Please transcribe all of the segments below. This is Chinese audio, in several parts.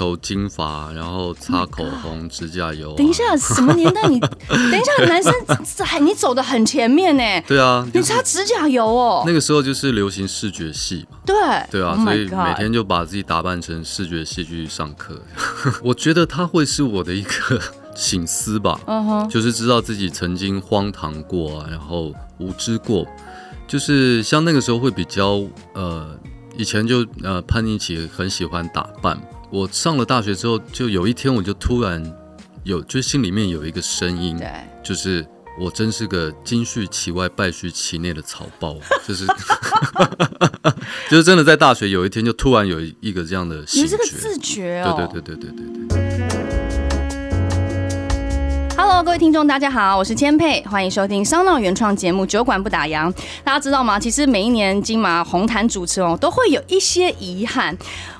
头金发，然后擦口红、指甲油、啊。等一下，什么年代你？等一下，男生 还你走的很前面呢。对啊，你擦指甲油哦。那个时候就是流行视觉系嘛。对。对啊，所以每天就把自己打扮成视觉系去上课。我觉得他会是我的一个醒思吧。嗯哼。就是知道自己曾经荒唐过啊，然后无知过，就是像那个时候会比较呃，以前就呃叛逆期，很喜欢打扮。我上了大学之后，就有一天我就突然有，就心里面有一个声音，对，就是我真是个金絮其外败絮其内的草包，就是 就是真的在大学有一天就突然有一个这样的你这个自觉哦，对对对对对对对。各位听众，大家好，我是千佩，欢迎收听商闹原创节目《酒馆不打烊》。大家知道吗？其实每一年金马红毯主持哦，都会有一些遗憾。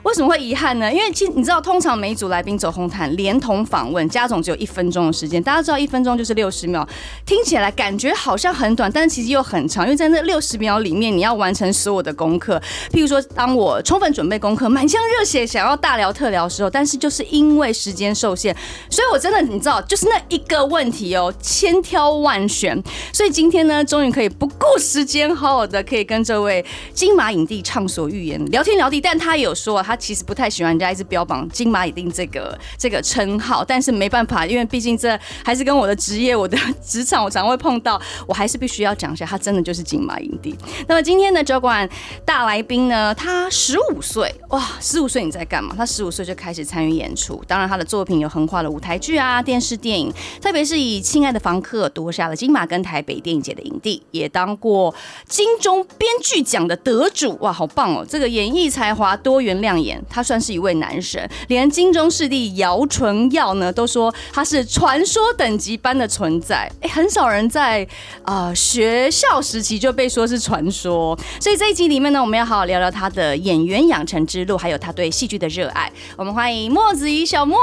为什么会遗憾呢？因为其实你知道，通常每一组来宾走红毯，连同访问加总只有一分钟的时间。大家知道一分钟就是六十秒，听起来感觉好像很短，但是其实又很长。因为在那六十秒里面，你要完成所有的功课。譬如说，当我充分准备功课，满腔热血想要大聊特聊的时候，但是就是因为时间受限，所以我真的你知道，就是那一个问题哦，千挑万选。所以今天呢，终于可以不顾时间，好好的可以跟这位金马影帝畅所欲言，聊天聊地。但他也有说。他其实不太喜欢人家一直标榜金马影帝这个这个称号，但是没办法，因为毕竟这还是跟我的职业、我的职场，我常会碰到，我还是必须要讲一下，他真的就是金马影帝。那么今天的酒馆大来宾呢，他十五岁哇，十五岁你在干嘛？他十五岁就开始参与演出，当然他的作品有横跨了舞台剧啊、电视电影，特别是以《亲爱的房客》夺下了金马跟台北电影节的影帝，也当过金钟编剧奖的得主，哇，好棒哦！这个演艺才华多元亮眼。他算是一位男神，连金钟视帝姚淳耀呢都说他是传说等级般的存在。哎，很少人在啊、学校时期就被说是传说，所以这一集里面呢，我们要好好聊聊他的演员养成之路，还有他对戏剧的热爱。我们欢迎莫子仪小莫。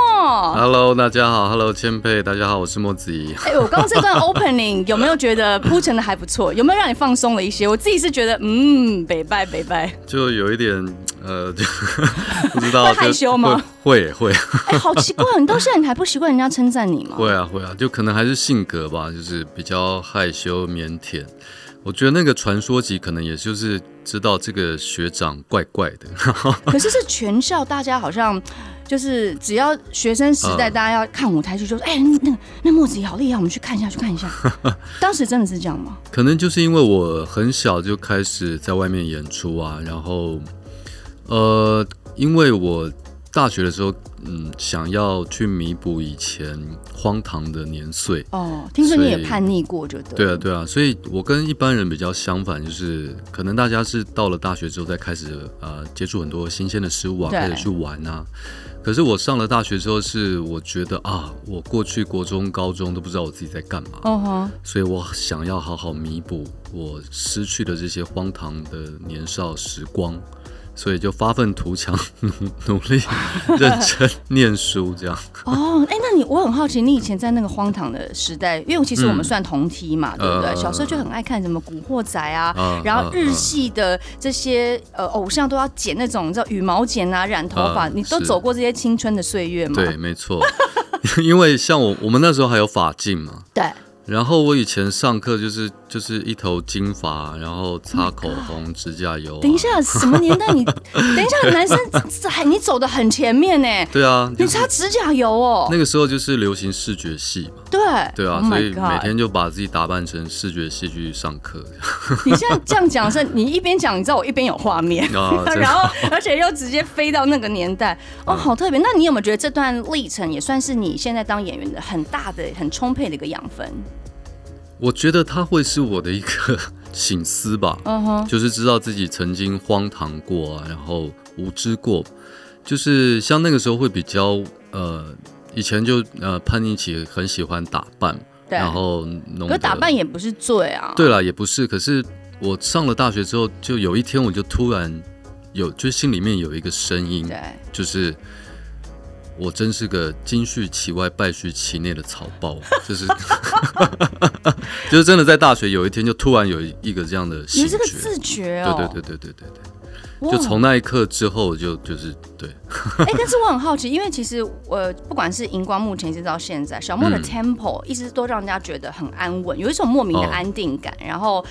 Hello，大家好。Hello，千佩，大家好，我是莫 哎，我刚刚这段 opening 有没有觉得铺陈的还不错？有没有让你放松了一些？我自己是觉得，嗯，北拜北拜，就有一点呃。就 不知道会害羞吗？会会。哎、欸，好奇怪，你到现在你还不习惯人家称赞你吗？会啊会啊，就可能还是性格吧，就是比较害羞腼腆。我觉得那个传说集可能也就是知道这个学长怪怪的。可是是全校大家好像就是只要学生时代大家要看舞台剧，就说哎、欸，那个那莫子怡好厉害，我们去看一下去看一下。当时真的是这样吗？可能就是因为我很小就开始在外面演出啊，然后。呃，因为我大学的时候，嗯，想要去弥补以前荒唐的年岁。哦，听说你也叛逆过，就对。对啊，对啊，所以我跟一般人比较相反，就是可能大家是到了大学之后再开始呃接触很多新鲜的事物啊，开始去玩啊。可是我上了大学之后，是我觉得啊，我过去国中、高中都不知道我自己在干嘛。哦哈。所以我想要好好弥补我失去的这些荒唐的年少时光。所以就发愤图强，努 努力认真念书，这样。哦，哎，那你我很好奇，你以前在那个荒唐的时代，因为其实我们算同梯嘛，嗯、对不对？呃、小时候就很爱看什么《古惑仔》啊，呃、然后日系的这些呃偶像都要剪那种叫羽毛剪啊，染头发，呃、你都走过这些青春的岁月吗？对，没错。因为像我，我们那时候还有法镜嘛。对。然后我以前上课就是就是一头金发，然后擦口红、指甲油、啊。等一下，什么年代你？你等一下，男生 还你走的很前面呢。对啊，你擦指甲油哦。那个时候就是流行视觉系嘛。对。对啊，所以每天就把自己打扮成视觉系去上课。你现在这样讲是，你一边讲，你知道我一边有画面，啊、然后而且又直接飞到那个年代，哦，好特别。那你有没有觉得这段历程也算是你现在当演员的很大的、很充沛的一个养分？我觉得他会是我的一个 醒思吧。嗯哼。就是知道自己曾经荒唐过啊，然后无知过，就是像那个时候会比较呃，以前就呃叛逆期，很喜欢打扮，对。然后，可打扮也不是罪啊，对了，也不是，可是我上了大学之后，就有一天我就突然有，就心里面有一个声音，对，就是我真是个金絮其外败絮其内的草包，就是 就是真的在大学有一天就突然有一个这样的醒觉，这个自觉哦，对对对对对对对。就从那一刻之后就，就就是对。哎、欸，但是我很好奇，因为其实我不管是荧光幕前一直到现在，小莫的 tempo 一直都让人家觉得很安稳，有一种莫名的安定感，哦、然后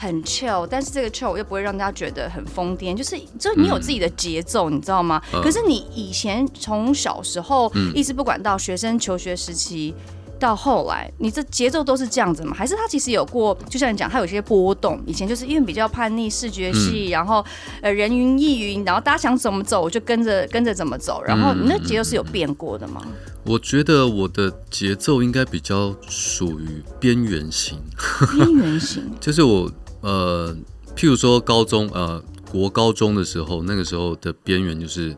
很 chill，但是这个 chill 又不会让大家觉得很疯癫，就是就你有自己的节奏，嗯、你知道吗？嗯、可是你以前从小时候一直不管到学生求学时期。到后来，你这节奏都是这样子吗？还是他其实有过，就像你讲，他有些波动。以前就是因为比较叛逆，视觉系，嗯、然后呃人云亦云，然后大家想怎么走，我就跟着跟着怎么走。然后你那节奏是有变过的吗？我觉得我的节奏应该比较属于边缘型。边缘型就是我呃，譬如说高中呃国高中的时候，那个时候的边缘就是，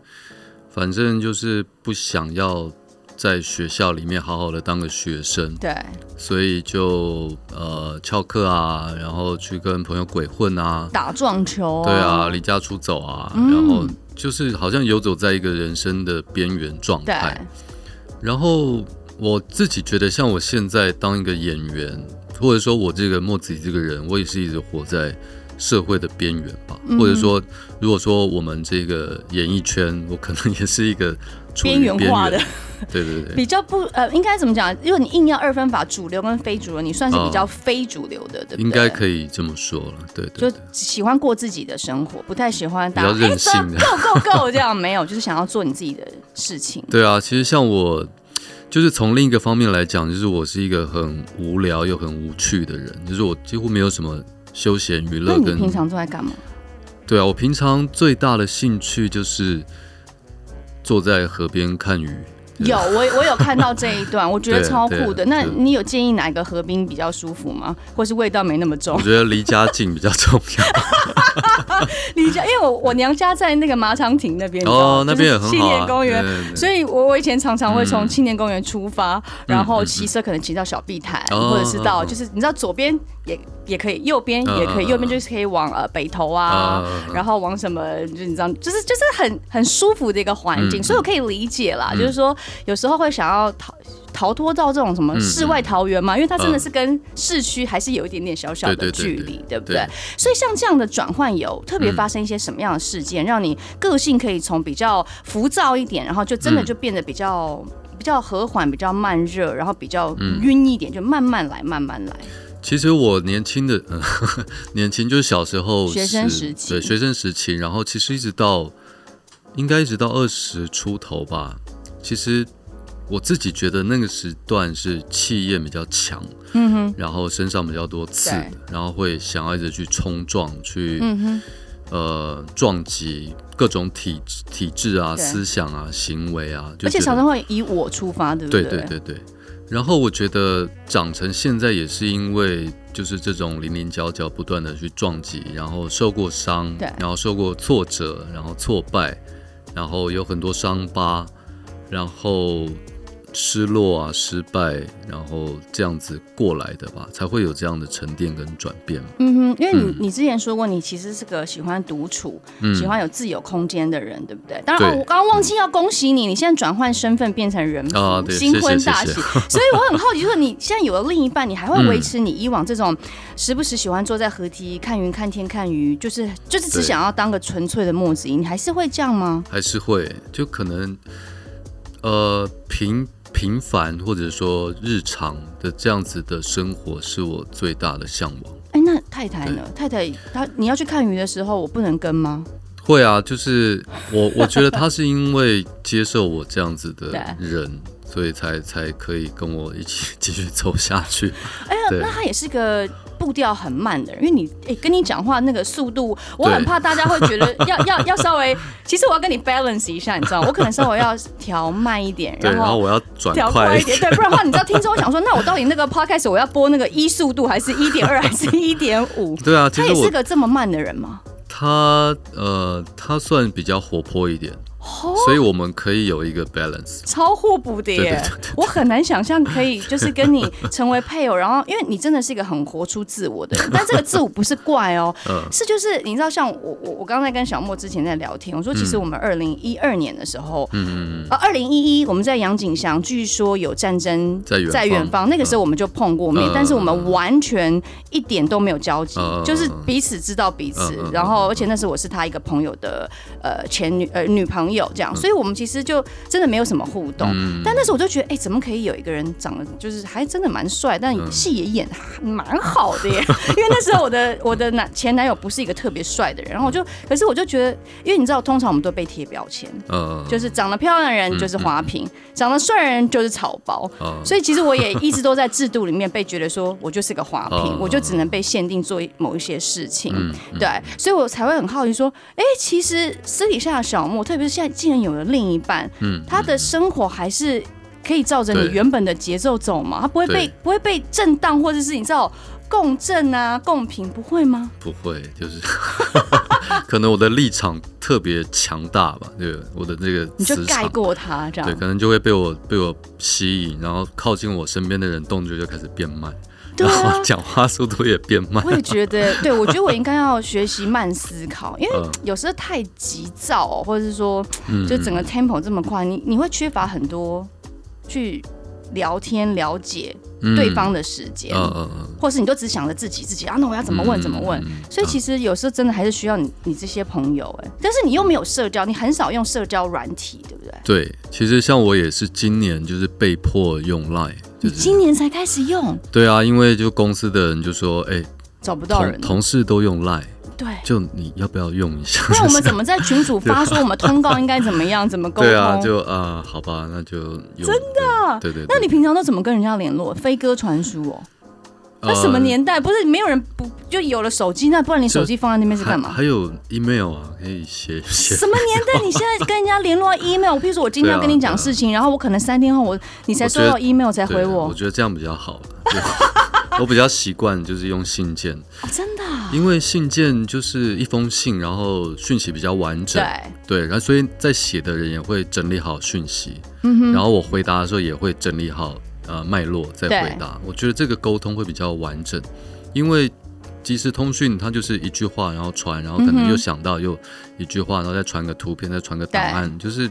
反正就是不想要。在学校里面好好的当个学生，对，所以就呃翘课啊，然后去跟朋友鬼混啊，打撞球，对啊，离家出走啊，嗯、然后就是好像游走在一个人生的边缘状态。然后我自己觉得，像我现在当一个演员，或者说我这个墨子仪这个人，我也是一直活在社会的边缘吧。嗯、或者说，如果说我们这个演艺圈，我可能也是一个。边缘化的，对对对，比较不呃，应该怎么讲？如果你硬要二分法，主流跟非主流，你算是比较非主流的，对不对？应该可以这么说了，对对。就喜欢过自己的生活，不太喜欢比较任性的，Go Go Go 这样没有，就是想要做你自己的事情。对啊，其实像我，就是从另一个方面来讲，就是我是一个很无聊又很无趣的人，就是我几乎没有什么休闲娱乐。跟你平常都在干嘛？对啊，我平常最大的兴趣就是。坐在河边看鱼，有我我有看到这一段，我觉得超酷的。那你有建议哪个河滨比较舒服吗？或是味道没那么重？我觉得离家近比较重要。离家，因为我我娘家在那个马场亭那边哦，那边也很好。青年公园，所以我我以前常常会从青年公园出发，然后骑车可能骑到小碧潭，或者是到就是你知道左边也也可以，右边也可以，右边就是可以往呃北投啊，然后往什么就你知道，就是就是很很舒服的一个环境，所以我可以理解啦，就是说有时候会想要逃。逃脱到这种什么世外桃源嘛？因为它真的是跟市区还是有一点点小小的距离，对不对？所以像这样的转换，有特别发生一些什么样的事件，让你个性可以从比较浮躁一点，然后就真的就变得比较比较和缓、比较慢热，然后比较晕一点，就慢慢来，慢慢来。其实我年轻的，年轻就是小时候学生时期，对学生时期，然后其实一直到应该一直到二十出头吧，其实。我自己觉得那个时段是气焰比较强，嗯哼，然后身上比较多刺，然后会想要一直去冲撞，去，嗯哼，呃，撞击各种体体制啊、思想啊、行为啊，而且常常会以我出发，对不对？对对对对。然后我觉得长成现在也是因为就是这种零零角角不断的去撞击，然后受过伤，对，然后受过挫折，然后挫败，然后有很多伤疤，然后。失落啊，失败，然后这样子过来的吧，才会有这样的沉淀跟转变。嗯哼，因为你、嗯、你之前说过，你其实是个喜欢独处、嗯、喜欢有自由空间的人，对不对？当然，哦、我刚刚忘记要恭喜你，你现在转换身份变成人夫，新婚大喜。所以我很好奇，就是你现在有了另一半，你还会维持你以往这种时不时喜欢坐在河堤看云、看天、看鱼，就是就是只想要当个纯粹的墨子仪，你还是会这样吗？还是会，就可能呃平。平凡或者说日常的这样子的生活是我最大的向往。哎，那太太呢？太太她你要去看鱼的时候，我不能跟吗？会啊，就是我我觉得她是因为接受我这样子的 人，对所以才才可以跟我一起 继续走下去。哎呀，那他也是个。步调很慢的人，因为你哎、欸，跟你讲话那个速度，我很怕大家会觉得要 要要稍微，其实我要跟你 balance 一下，你知道，我可能稍微要调慢一点，然后，我要转调快一点，对，不然的话，你知道，听众我想说，那我到底那个 podcast 我要播那个一速度，还是一点二，还是一点五？对啊，他也是个这么慢的人吗？他呃，他算比较活泼一点。所以我们可以有一个 balance，超互补的耶！我很难想象可以就是跟你 成为配偶，然后因为你真的是一个很活出自我的人，但这个自我不是怪哦，是就是你知道，像我我我刚才跟小莫之前在聊天，我说其实我们二零一二年的时候，嗯啊，二零一一我们在杨景祥，据说有战争在在远方，那个时候我们就碰过面，但是我们完全一点都没有交集，就是彼此知道彼此，然后而且那时候我是他一个朋友的呃前女呃女朋友。有这样，所以我们其实就真的没有什么互动。嗯、但那时候我就觉得，哎、欸，怎么可以有一个人长得就是还真的蛮帅，但戏也演蛮好的耶。因为那时候我的我的男前男友不是一个特别帅的人，然后我就，可是我就觉得，因为你知道，通常我们都被贴标签，嗯、就是长得漂亮的人就是花瓶，嗯、长得帅的人就是草包。嗯、所以其实我也一直都在制度里面被觉得说我就是个花瓶，嗯、我就只能被限定做某一些事情。对，所以我才会很好奇说，哎、欸，其实私底下的小莫，特别是现在。既然有了另一半，嗯，他的生活还是可以照着你原本的节奏走嘛？他不会被不会被震荡，或者是你知道共振啊、共频，不会吗？不会，就是 可能我的立场特别强大吧，对，我的这个你就盖过他这样，对，可能就会被我被我吸引，然后靠近我身边的人动作就开始变慢。对啊，讲话速度也变慢。我也觉得，对，我觉得我应该要学习慢思考，因为有时候太急躁哦，或者是说，就整个 tempo 这么快，你你会缺乏很多去聊天了解对方的时间，嗯嗯嗯或是你都只想着自己自己啊，那我要怎么问怎么问？所以其实有时候真的还是需要你你这些朋友哎，但是你又没有社交，你很少用社交软体，对不对？对，其实像我也是今年就是被迫用 Line。你今年才开始用？对啊，因为就公司的人就说，哎、欸，找不到人，同事都用 Line，对，就你要不要用一下？那我们怎么在群主 发说我们通告应该怎么样，怎么沟通？对啊，就啊、呃，好吧，那就真的，对，对对。那你平常都怎么跟人家联络？飞鸽传书哦。那什么年代？不是没有人不就有了手机？那不然你手机放在那边是干嘛？还有 email 啊，可以写 写。什么年代？你现在跟人家联络 email？譬如说我今天要跟你讲事情，然后我可能三天后我你才收到 email 才回我。我觉得这样比较好。我比较习惯就是用信件。真的？因为信件就是一封信，然后讯息比较完整。对。对，然后所以在写的人也会整理好讯息。然后我回答的时候也会整理好。呃，脉络再回答，我觉得这个沟通会比较完整，因为即时通讯它就是一句话，然后传，然后可能又想到又一句话，然后再传个图片，再传个档案，就是。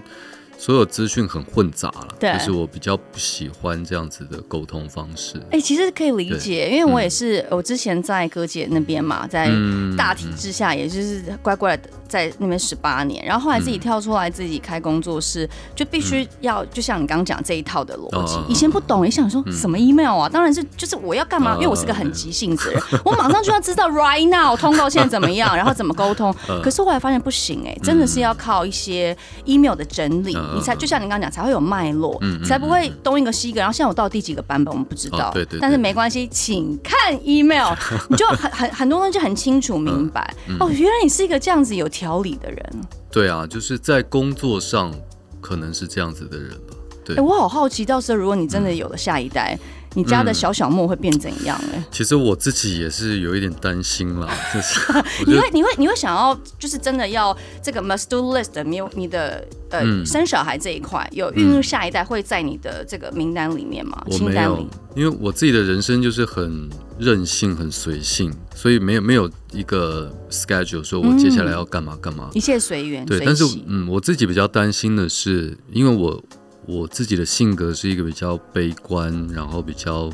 所有资讯很混杂了，对，就是我比较不喜欢这样子的沟通方式。哎、欸，其实可以理解，因为我也是，嗯、我之前在哥姐那边嘛，在大体之下，也就是乖乖的在那边十八年，然后后来自己跳出来自己开工作室，就必须要，就像你刚刚讲这一套的逻辑。嗯、以前不懂，也想说什么 email 啊，当然是就是我要干嘛，因为我是个很急性子的人，我马上就要知道 right now 通告现在怎么样，然后怎么沟通。可是后来发现不行，哎，真的是要靠一些 email 的整理。你才就像你刚刚讲，才会有脉络，嗯、才不会东一个西一个。然后现在我到第几个版本，我们不知道。哦、对对对，但是没关系，请看 email，你就很很很多东西就很清楚明白。哦，原来你是一个这样子有条理的人。对啊，就是在工作上可能是这样子的人吧。对，欸、我好好奇，到时候如果你真的有了下一代。嗯你家的小小莫会变怎样呢？嗯？其实我自己也是有一点担心啦。就是 你会你会你会想要就是真的要这个 must do list，你有你的呃、嗯、生小孩这一块有孕育下一代会在你的这个名单里面吗？我没有，因为我自己的人生就是很任性、很随性，所以没有没有一个 schedule 说我接下来要干嘛干嘛，一切随缘。对，但是嗯，我自己比较担心的是，因为我。我自己的性格是一个比较悲观，然后比较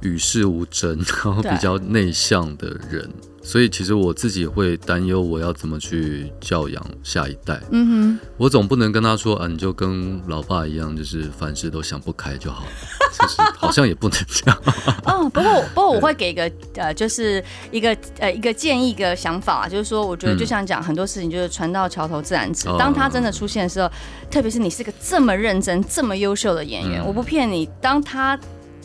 与世无争，然后比较内向的人。所以其实我自己会担忧，我要怎么去教养下一代。嗯哼，我总不能跟他说啊，你就跟老爸一样，就是凡事都想不开就好。就是好像也不能这样。哦，不过不过我会给一个呃，就是一个呃一个建议一个想法，就是说，我觉得就像讲很多事情，就是船到桥头自然直。当他真的出现的时候，特别是你是个这么认真、这么优秀的演员，我不骗你，当他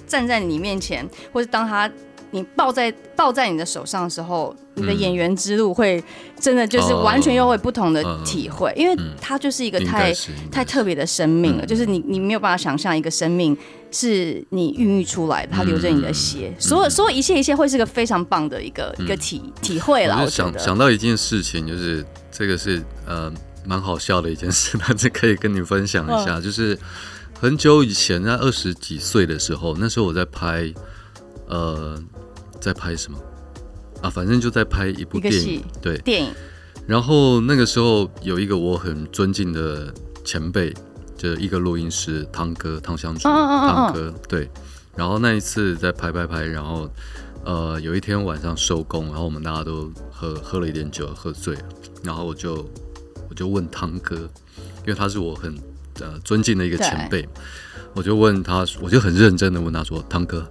站在你面前，或者当他。你抱在抱在你的手上的时候，你的演员之路会真的就是完全又会不同的体会，因为它就是一个太太特别的生命了，就是你你没有办法想象一个生命是你孕育出来的，它流着你的血，所有所有一切一切会是个非常棒的一个一个体体会了。我想想到一件事情，就是这个是呃。蛮好笑的一件事，那这可以跟你分享一下，哦、就是很久以前，在二十几岁的时候，那时候我在拍，呃，在拍什么啊？反正就在拍一部电影，对，电影。然后那个时候有一个我很尊敬的前辈，就是一个录音师汤哥汤香竹，汤、哦、哥对。然后那一次在拍拍拍，然后呃有一天晚上收工，然后我们大家都喝喝了一点酒，喝醉了，然后我就我就问汤哥，因为他是我很呃尊敬的一个前辈，我就问他，我就很认真的问他说，汤哥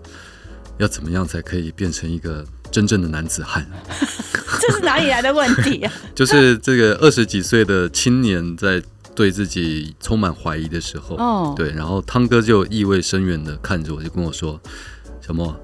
要怎么样才可以变成一个真正的男子汉？这是哪里来的问题啊？就是这个二十几岁的青年在对自己充满怀疑的时候，哦，对，然后汤哥就意味深远的看着我，就跟我说：“小莫，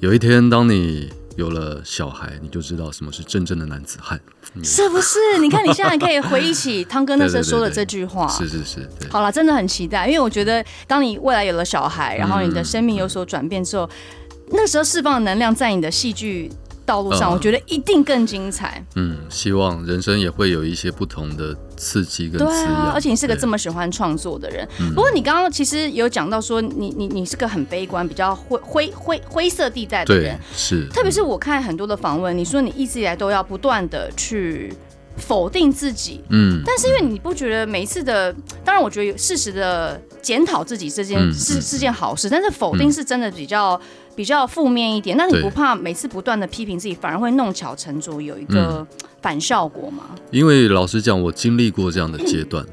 有一天当你有了小孩，你就知道什么是真正的男子汉，是不是？你看你现在可以回忆起汤哥那时候 说的这句话，对对对对是是是，对，好了，真的很期待，因为我觉得当你未来有了小孩，然后你的生命有所转变之后，嗯、那时候释放的能量在你的戏剧。道路上，我觉得一定更精彩。嗯，希望人生也会有一些不同的刺激跟滋养。对啊，而且你是个这么喜欢创作的人。不过你刚刚其实有讲到说你，你你你是个很悲观、比较灰灰灰灰色地带的人。是。特别是我看很多的访问，你说你一直以来都要不断的去否定自己。嗯。但是因为你不觉得每一次的，当然我觉得有适时的检讨自己这件是、嗯、是件好事，但是否定是真的比较。比较负面一点，那你不怕每次不断的批评自己，反而会弄巧成拙，有一个反效果吗？嗯、因为老实讲，我经历过这样的阶段，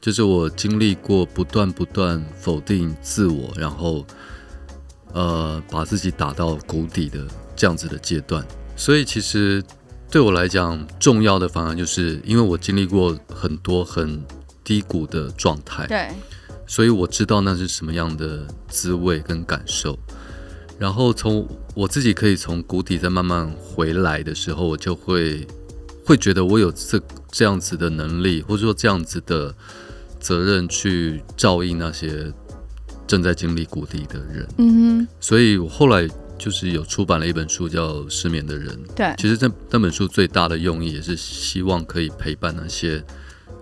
就是我经历过不断不断否定自我，然后呃把自己打到谷底的这样子的阶段。所以其实对我来讲，重要的反而就是因为我经历过很多很低谷的状态，对，所以我知道那是什么样的滋味跟感受。然后从我自己可以从谷底再慢慢回来的时候，我就会会觉得我有这这样子的能力，或者说这样子的责任去照应那些正在经历谷底的人。嗯哼。所以我后来就是有出版了一本书，叫《失眠的人》。对。其实这那本书最大的用意也是希望可以陪伴那些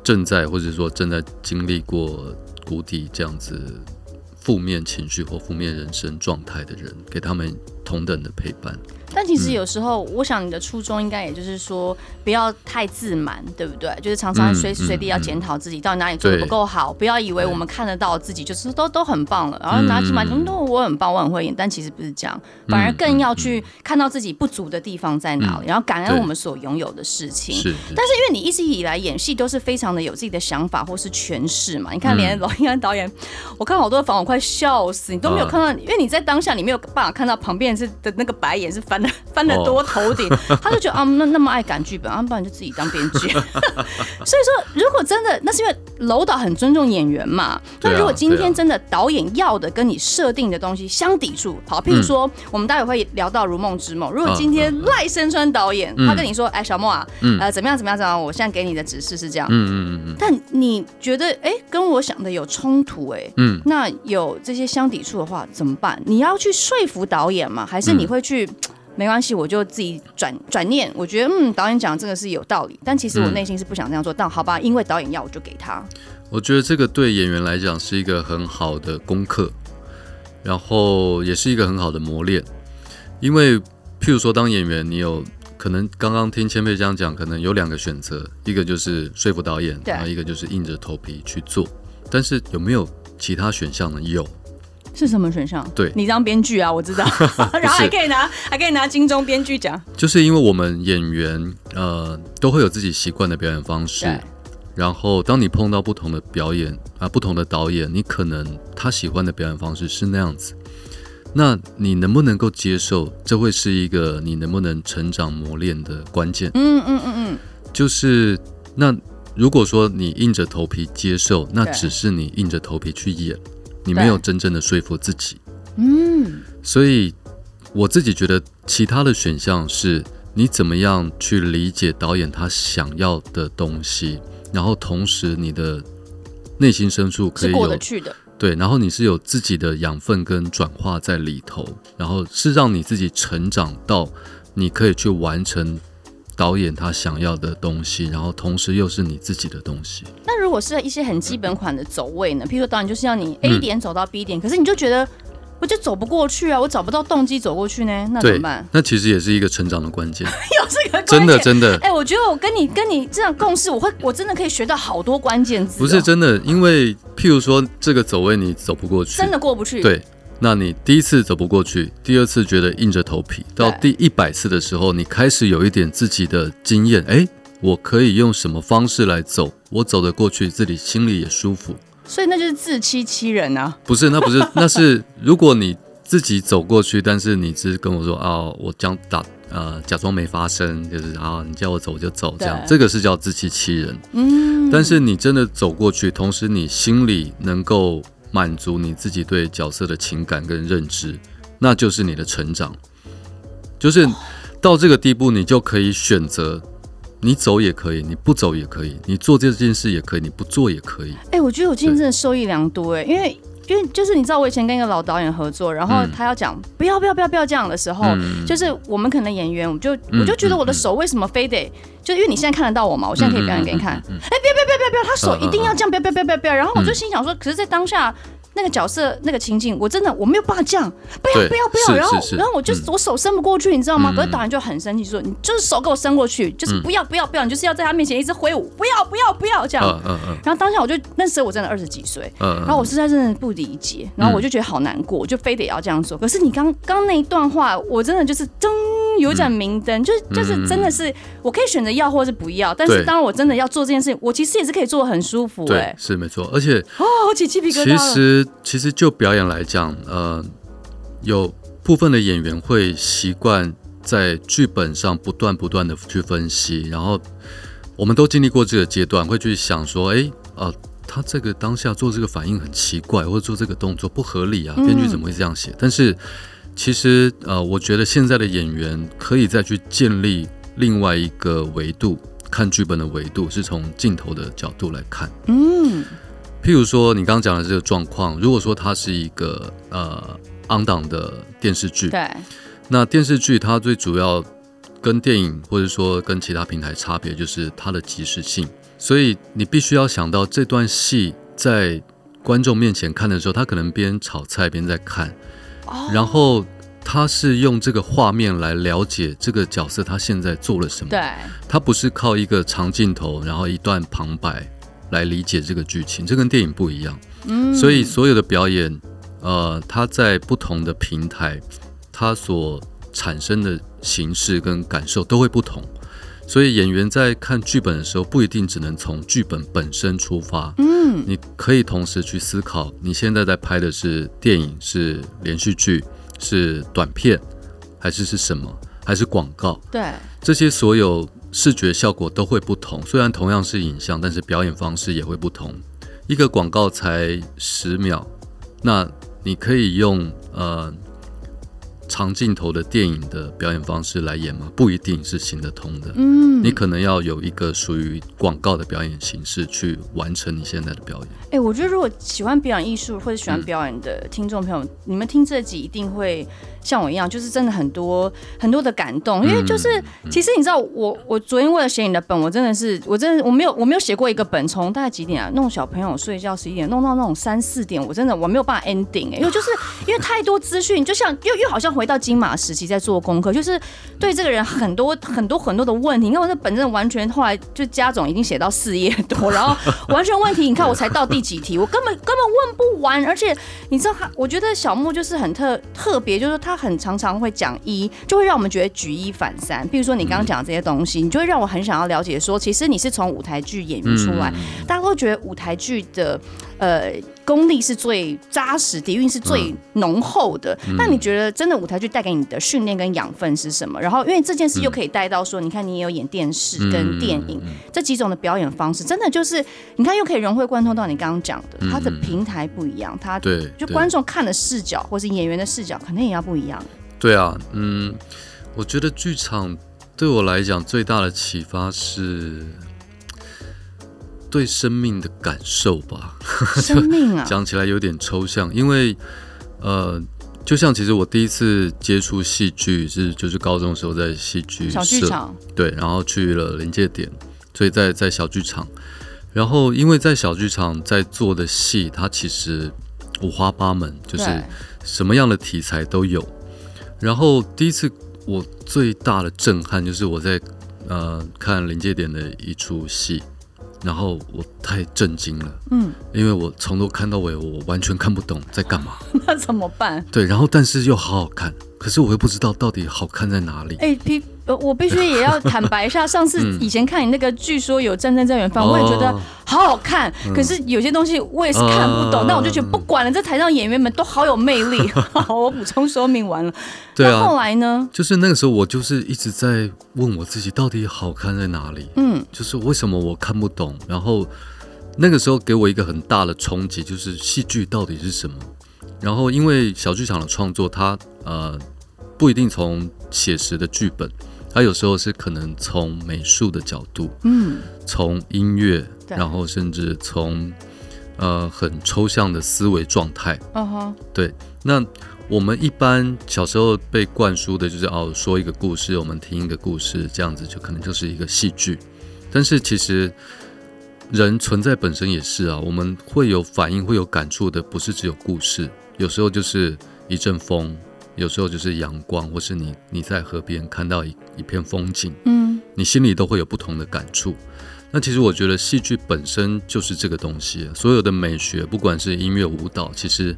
正在或者说正在经历过谷底这样子。负面情绪或负面人生状态的人，给他们同等的陪伴。但其实有时候，我想你的初衷应该也就是说，不要太自满，对不对？就是常常随时随地要检讨自己到底哪里做的不够好，不要以为我们看得到自己就是都都很棒了，然后拿起麦克风，我很棒，我很会演。但其实不是这样，反而更要去看到自己不足的地方在哪里，然后感恩我们所拥有的事情。是。但是因为你一直以来演戏都是非常的有自己的想法或是诠释嘛，你看连龙应安导演，我看好多房我快笑死，你都没有看到，因为你在当下你没有办法看到旁边是的那个白眼是翻。翻得多头顶，他就觉得啊，那那么爱赶剧本，啊，不然就自己当编剧。所以说，如果真的，那是因为楼导很尊重演员嘛。那如果今天真的导演要的跟你设定的东西相抵触，好，譬如说，我们待会会聊到《如梦之梦》。如果今天赖声川导演他跟你说，哎，小莫啊，呃，怎么样怎么样怎么样？我现在给你的指示是这样。嗯嗯嗯。但你觉得，哎，跟我想的有冲突，哎，嗯，那有这些相抵触的话怎么办？你要去说服导演吗？还是你会去？没关系，我就自己转转念。我觉得，嗯，导演讲这个是有道理，但其实我内心是不想这样做。嗯、但好吧，因为导演要，我就给他。我觉得这个对演员来讲是一个很好的功课，然后也是一个很好的磨练。因为，譬如说，当演员，你有可能刚刚听千佩这样讲，可能有两个选择，一个就是说服导演，然后一个就是硬着头皮去做。但是有没有其他选项呢？有。是什么选项？对，你当编剧啊，我知道，然后还可以拿，还可以拿金钟编剧奖。就是因为我们演员呃都会有自己习惯的表演方式，然后当你碰到不同的表演啊，不同的导演，你可能他喜欢的表演方式是那样子，那你能不能够接受？这会是一个你能不能成长磨练的关键。嗯嗯嗯嗯，就是那如果说你硬着头皮接受，那只是你硬着头皮去演。你没有真正的说服自己，嗯，所以我自己觉得其他的选项是你怎么样去理解导演他想要的东西，然后同时你的内心深处可以有过得去的，对，然后你是有自己的养分跟转化在里头，然后是让你自己成长到你可以去完成导演他想要的东西，然后同时又是你自己的东西。那如果是一些很基本款的走位呢？譬如说导演就是要你 A 点走到 B 点，嗯、可是你就觉得。我就走不过去啊！我找不到动机走过去呢，那怎么办？那其实也是一个成长的关键。有这个，真的真的。哎、欸，我觉得我跟你跟你这样共事，我会我真的可以学到好多关键字、喔。不是真的，因为譬如说这个走位你走不过去，真的过不去。对，那你第一次走不过去，第二次觉得硬着头皮，到第一百次的时候，你开始有一点自己的经验。哎、欸，我可以用什么方式来走？我走得过去，自己心里也舒服。所以那就是自欺欺人啊！不是，那不是，那是如果你。自己走过去，但是你只是跟我说啊，我将打呃假装没发生，就是啊、哦，你叫我走我就走这样，这个是叫自欺欺人。嗯，但是你真的走过去，同时你心里能够满足你自己对角色的情感跟认知，那就是你的成长。就是到这个地步，你就可以选择，你走也可以，你不走也可以，你做这件事也可以，你不做也可以。哎、我觉得我今天真的受益良多哎，因为。因为就是你知道，我以前跟一个老导演合作，然后他要讲不要不要不要不要这样的时候，嗯、就是我们可能演员，我就我就觉得我的手为什么非得，就因为你现在看得到我嘛，我现在可以表演给你看。哎、嗯，不要不要不要不要他手一定要这样，不要不要不要不要。然后我就心想说，可是，在当下。那个角色那个情境，我真的我没有办法这样，不要不要不要，然后然后我就我手伸不过去，你知道吗？可是导演就很生气，说你就是手给我伸过去，就是不要不要不要，你就是要在他面前一直挥舞，不要不要不要这样。然后当下我就那时候我真的二十几岁，然后我实在真的不理解，然后我就觉得好难过，我就非得要这样说。可是你刚刚那一段话，我真的就是噔有一盏明灯，就是就是真的是我可以选择要或是不要，但是当我真的要做这件事情，我其实也是可以做的很舒服。对，是没错，而且哦，我起鸡皮疙瘩。其实其实就。表演来讲，呃，有部分的演员会习惯在剧本上不断不断的去分析，然后我们都经历过这个阶段，会去想说，哎，呃，他这个当下做这个反应很奇怪，或者做这个动作不合理啊，编剧怎么会这样写？嗯、但是其实，呃，我觉得现在的演员可以再去建立另外一个维度，看剧本的维度，是从镜头的角度来看，嗯。譬如说，你刚刚讲的这个状况，如果说它是一个呃 on 档的电视剧，对，那电视剧它最主要跟电影或者说跟其他平台差别就是它的即时性，所以你必须要想到这段戏在观众面前看的时候，他可能边炒菜边在看，哦，然后他是用这个画面来了解这个角色他现在做了什么，对，他不是靠一个长镜头，然后一段旁白。来理解这个剧情，这跟电影不一样。嗯，所以所有的表演，呃，他在不同的平台，他所产生的形式跟感受都会不同。所以演员在看剧本的时候，不一定只能从剧本本身出发。嗯，你可以同时去思考，你现在在拍的是电影、是连续剧、是短片，还是是什么？还是广告？对，这些所有。视觉效果都会不同，虽然同样是影像，但是表演方式也会不同。一个广告才十秒，那你可以用呃。长镜头的电影的表演方式来演吗？不一定是行得通的。嗯，你可能要有一个属于广告的表演形式去完成你现在的表演。哎、欸，我觉得如果喜欢表演艺术或者喜欢表演的听众朋友，嗯、你们听这集一定会像我一样，就是真的很多很多的感动。因为就是、嗯、其实你知道，我我昨天为了写你的本，我真的是我真的我没有我没有写过一个本，从大概几点啊，弄小朋友睡觉十一点，弄到那种三四点，我真的我没有办法 ending 哎、欸，因为就是因为太多资讯，就像又又好像。回到金马时期在做功课，就是对这个人很多很多很多的问题。你看我这本真的完全后来就家总已经写到四页多，然后完全问题，你看我才到第几题，我根本根本问不完。而且你知道他，我觉得小木就是很特特别，就是他很常常会讲一，就会让我们觉得举一反三。比如说你刚刚讲的这些东西，你就会让我很想要了解说，其实你是从舞台剧演员出来，大家都觉得舞台剧的呃。功力是最扎实，底蕴是最浓厚的。嗯、那你觉得真的舞台剧带给你的训练跟养分是什么？然后，因为这件事又可以带到说，嗯、你看你也有演电视跟电影、嗯、这几种的表演方式，真的就是你看又可以融会贯通到你刚刚讲的，它的平台不一样，它对就观众看的视角或是演员的视角肯定也要不一样。对啊，嗯，我觉得剧场对我来讲最大的启发是。对生命的感受吧，生命啊，讲起来有点抽象，因为呃，就像其实我第一次接触戏剧是就是高中的时候在戏剧小剧场，对，然后去了临界点，所以在在小剧场，然后因为在小剧场在做的戏，它其实五花八门，就是什么样的题材都有。然后第一次我最大的震撼就是我在呃看临界点的一出戏。然后我太震惊了，嗯，因为我从头看到尾，我完全看不懂在干嘛。那怎么办？对，然后但是又好好看，可是我又不知道到底好看在哪里。哎，皮，我必须也要 坦白一下，上次以前看你那个，据说有战争在远方，我也觉得好好看，可是有些东西我也是看不懂。那我就觉得不管了，这台上演员们都好有魅力。好，我补充说明完了。对啊。后来呢？就是那个时候，我就是一直在问我自己，到底好看在哪里？嗯，就是为什么我看不懂？然后那个时候给我一个很大的冲击，就是戏剧到底是什么？然后因为小剧场的创作，它呃不一定从写实的剧本，它有时候是可能从美术的角度，嗯，从音乐，然后甚至从呃很抽象的思维状态，嗯哼，对。那我们一般小时候被灌输的就是哦，说一个故事，我们听一个故事，这样子就可能就是一个戏剧。但是其实。人存在本身也是啊，我们会有反应、会有感触的，不是只有故事，有时候就是一阵风，有时候就是阳光，或是你你在河边看到一一片风景，嗯，你心里都会有不同的感触。那其实我觉得戏剧本身就是这个东西，所有的美学，不管是音乐、舞蹈，其实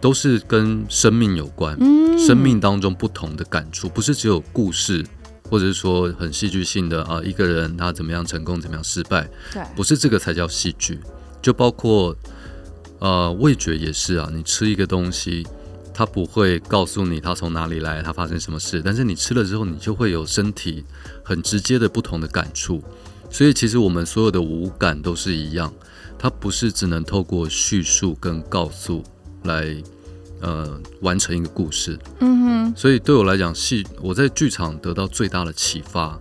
都是跟生命有关，嗯，生命当中不同的感触，不是只有故事。或者是说很戏剧性的啊，一个人他怎么样成功，怎么样失败，对，不是这个才叫戏剧。就包括呃味觉也是啊，你吃一个东西，它不会告诉你它从哪里来，它发生什么事，但是你吃了之后，你就会有身体很直接的不同的感触。所以其实我们所有的五感都是一样，它不是只能透过叙述跟告诉来。呃，完成一个故事，嗯哼，所以对我来讲，戏我在剧场得到最大的启发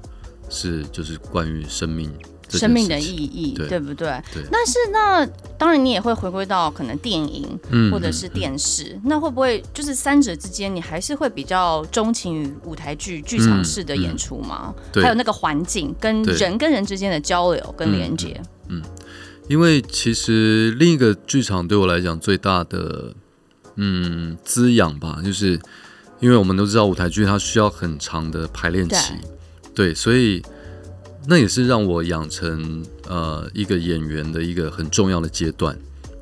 是，就是关于生命，生命的意义，对，对不对？对。但是那当然，你也会回归到可能电影，嗯，或者是电视，嗯，那会不会就是三者之间，你还是会比较钟情于舞台剧、剧场式的演出吗？还有那个环境跟人跟人之间的交流跟连接，嗯，嗯，因为其实另一个剧场对我来讲最大的。嗯，滋养吧，就是因为我们都知道舞台剧它需要很长的排练期，对，对，所以那也是让我养成呃一个演员的一个很重要的阶段，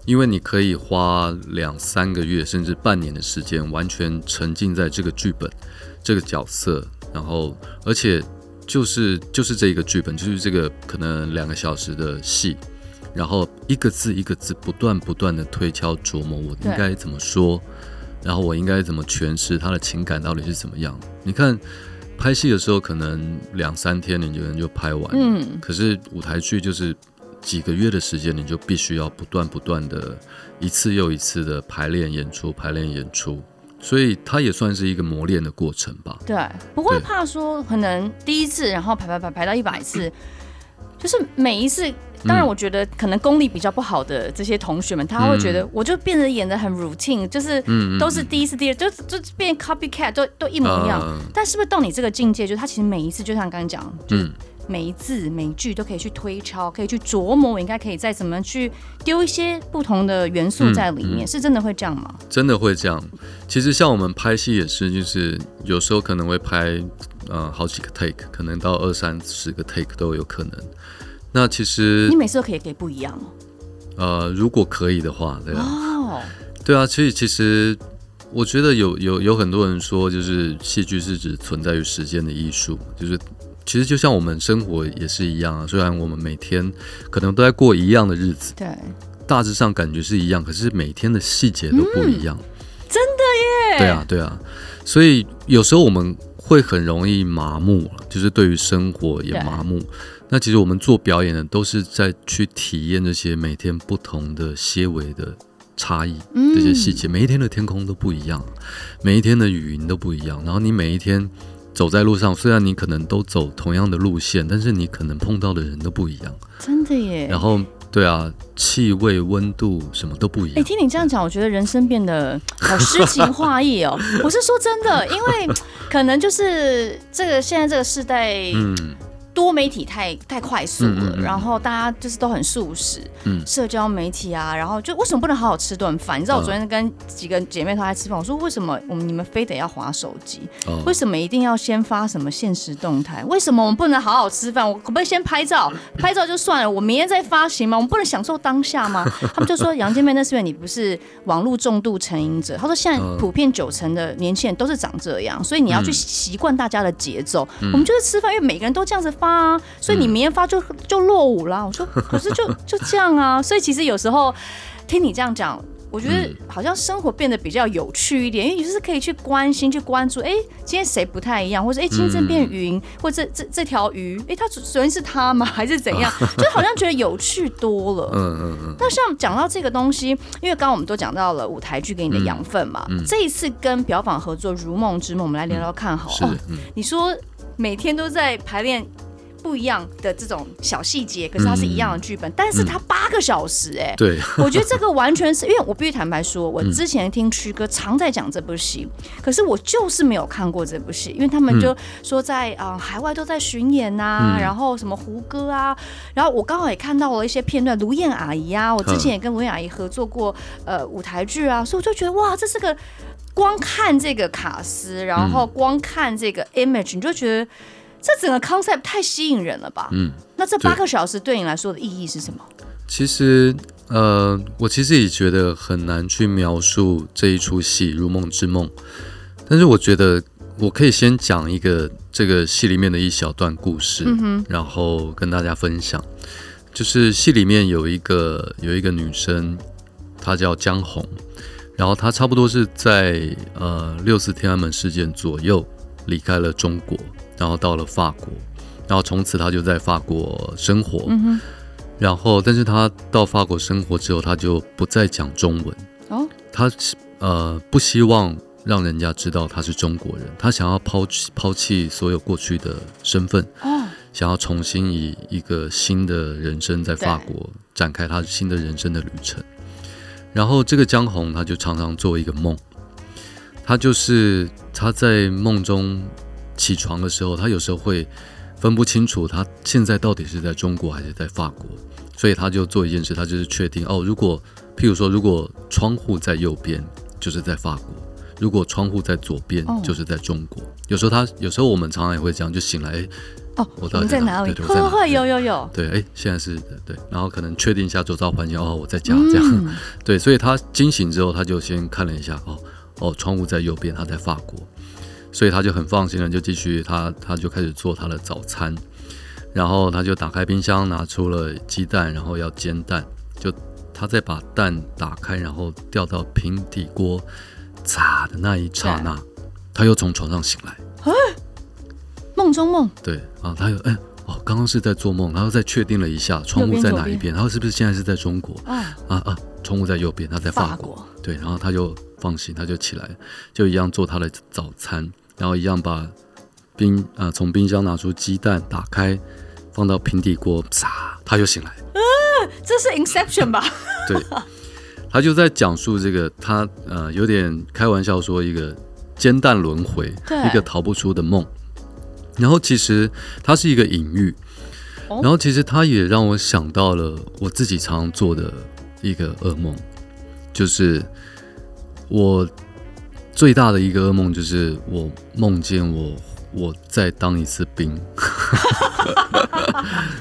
因为你可以花两三个月甚至半年的时间，完全沉浸在这个剧本、这个角色，然后而且就是就是这一个剧本，就是这个可能两个小时的戏。然后一个字一个字不断不断的推敲琢磨，我应该怎么说，然后我应该怎么诠释他的情感到底是怎么样？你看拍戏的时候可能两三天你就能就拍完，嗯，可是舞台剧就是几个月的时间，你就必须要不断不断的一次又一次的排练演出，排练演出，所以它也算是一个磨练的过程吧。对，不会怕说可能第一次然后排排排排到一百次。就是每一次，当然我觉得可能功力比较不好的这些同学们，他会觉得我就变得演的很 routine，就是都是第一次、第二，就就变 copycat，都都一模一样。但是不是到你这个境界，就是他其实每一次，就像刚刚讲，就是每一字每一句都可以去推敲，可以去琢磨，我应该可以再怎么去丢一些不同的元素在里面，是真的会这样吗？真的会这样。其实像我们拍戏也是，就是有时候可能会拍。呃，好几个 take，可能到二三十个 take 都有可能。那其实你每次都可以给不一样哦。呃，如果可以的话，对啊。Oh. 对啊，所以其实我觉得有有有很多人说，就是戏剧是指存在于时间的艺术，就是其实就像我们生活也是一样啊。虽然我们每天可能都在过一样的日子，对，大致上感觉是一样，可是每天的细节都不一样。嗯，真的耶。对啊，对啊。所以有时候我们。会很容易麻木，就是对于生活也麻木。那其实我们做表演的都是在去体验这些每天不同的些微的差异，这些细节。每一天的天空都不一样，每一天的语音都不一样。然后你每一天走在路上，虽然你可能都走同样的路线，但是你可能碰到的人都不一样。真的耶。然后对啊，气味、温度什么都不一样。哎，听你这样讲，我觉得人生变得好诗情画意哦。我是说真的，因为可能就是这个现在这个时代，嗯。多媒体太太快速了，嗯嗯嗯，然后大家就是都很素食，嗯，社交媒体啊，然后就为什么不能好好吃顿饭？你知道我昨天跟几个姐妹她在吃饭，我说为什么我们你们非得要划手机？哦，为什么一定要先发什么现实动态？为什么我们不能好好吃饭？我可不可以先拍照？拍照就算了，我明天再发行吗？我们不能享受当下吗？他们就说杨建妹，那是因为你不是网络重度成瘾者。他说现在普遍九成的年轻人都是长这样，所以你要去习惯大家的节奏。嗯，我们就是吃饭，因为每个人都这样子。发，所以你明天发就就落伍了。我说，可是就 就这样啊。所以其实有时候听你这样讲，我觉得好像生活变得比较有趣一点，因为你就是可以去关心、去关注。哎，今天谁不太一样？或者哎，今天这片云，或者这这这条鱼，哎，它首先是它吗？还是怎样？就好像觉得有趣多了。嗯嗯嗯。那像讲到这个东西，因为刚刚我们都讲到了舞台剧给你的养分嘛。这一次跟表坊合作《如梦之梦》，我们来聊聊看好。是。你说每天都在排练。不一样的这种小细节，可是它是一样的剧本，嗯、但是它八个小时哎、欸，对，我觉得这个完全是 因为我必须坦白说，我之前听区哥常在讲这部戏，嗯、可是我就是没有看过这部戏，因为他们就说在啊、呃、海外都在巡演呐、然后什么胡歌啊，然后我刚好也看到了一些片段，卢燕阿姨啊，我之前也跟卢燕阿姨合作过呃舞台剧啊，所以我就觉得哇，这是个光看这个卡斯，然后光看这个 image，你就觉得。这整个 concept 太吸引人了吧？嗯，那这八个小时对你来说的意义是什么？其实，呃，我其实也觉得很难去描述这一出戏《如梦之梦》，但是我觉得我可以先讲一个这个戏里面的一小段故事，嗯，然后跟大家分享。就是戏里面有一个有一个女生，她叫江红，然后她差不多是在呃六四天安门事件左右离开了中国。然后到了法国，然后从此他就在法国生活。嗯哼。然后，但是他到法国生活之后，他就不再讲中文。哦。他呃不希望让人家知道他是中国人，他想要抛弃抛弃所有过去的身份。哦。想要重新以一个新的人生在法国展开他新的人生的旅程。然后这个江红，他就常常做一个梦，他就是他在梦中。起床的时候，他有时候会分不清楚他现在到底是在中国还是在法国，所以他就做一件事，他就是确定哦，如果譬如说，如果窗户在右边，就是在法国；如果窗户在左边，就是在中国。哦、有时候他，有时候我们常常也会这样，就醒来，哎，哦，我到底在哪里？会会有有有，对，哎，现在是对，然后可能确定一下周遭环境，哦，我在家这样，嗯、对，所以他惊醒之后，他就先看了一下，哦哦，窗户在右边，他在法国。所以他就很放心了，就继续他他就开始做他的早餐，然后他就打开冰箱，拿出了鸡蛋，然后要煎蛋，就他再把蛋打开，然后掉到平底锅，炸的那一刹那，他又从床上醒来，啊？梦中梦，对啊，他又哎哦，刚刚是在做梦，然后再确定了一下窗户在哪一边，然后是不是现在是在中国？啊。啊啊，窗户在右边，他在法国。对，然后他就放心，他就起来，就一样做他的早餐。然后一样把冰啊、呃、从冰箱拿出鸡蛋，打开放到平底锅，啪，他就醒来。嗯，这是 Inception 吧？对，他就在讲述这个，他呃有点开玩笑说一个煎蛋轮回，一个逃不出的梦。然后其实它是一个隐喻，哦、然后其实它也让我想到了我自己常常做的一个噩梦，就是我。最大的一个噩梦就是我梦见我我再当一次兵，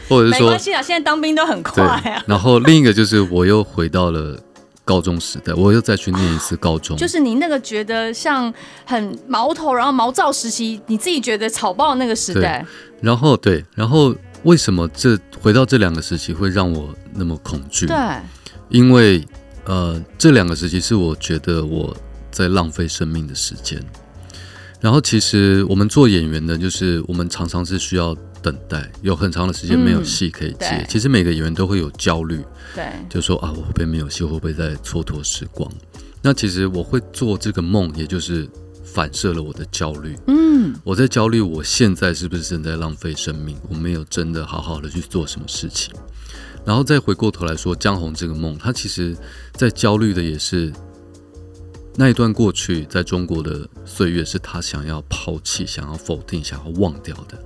或者是说没关系啊，现在当兵都很快啊。然后另一个就是我又回到了高中时代，我又再去念一次高中。就是你那个觉得像很毛头，然后毛躁时期，你自己觉得草包那个时代。然后对，然后为什么这回到这两个时期会让我那么恐惧？对，因为呃，这两个时期是我觉得我。在浪费生命的时间，然后其实我们做演员的，就是我们常常是需要等待，有很长的时间没有戏可以接。嗯、其实每个演员都会有焦虑，对，就说啊，我会不会没有戏，会不会在蹉跎时光？那其实我会做这个梦，也就是反射了我的焦虑。嗯，我在焦虑，我现在是不是正在浪费生命？我没有真的好好的去做什么事情。然后再回过头来说，江红这个梦，他其实在焦虑的也是那一段过去在中国的岁月，是他想要抛弃、想要否定、想要忘掉的，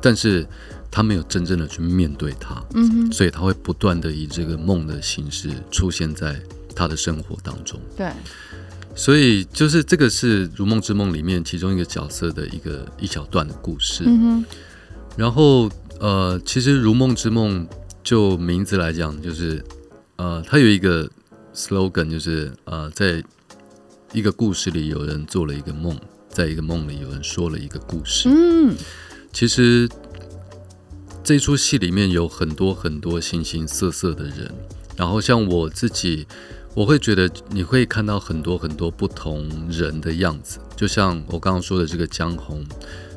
但是他没有真正的去面对它，嗯哼，所以他会不断的以这个梦的形式出现在他的生活当中。对，所以就是这个是《如梦之梦》里面其中一个角色的一个一小段的故事。嗯哼，然后呃，其实《如梦之梦》。就名字来讲，就是，呃，它有一个 slogan，就是呃，在一个故事里有人做了一个梦，在一个梦里有人说了一个故事。嗯，其实这出戏里面有很多很多形形色色的人，然后像我自己，我会觉得你会看到很多很多不同人的样子，就像我刚刚说的这个江红，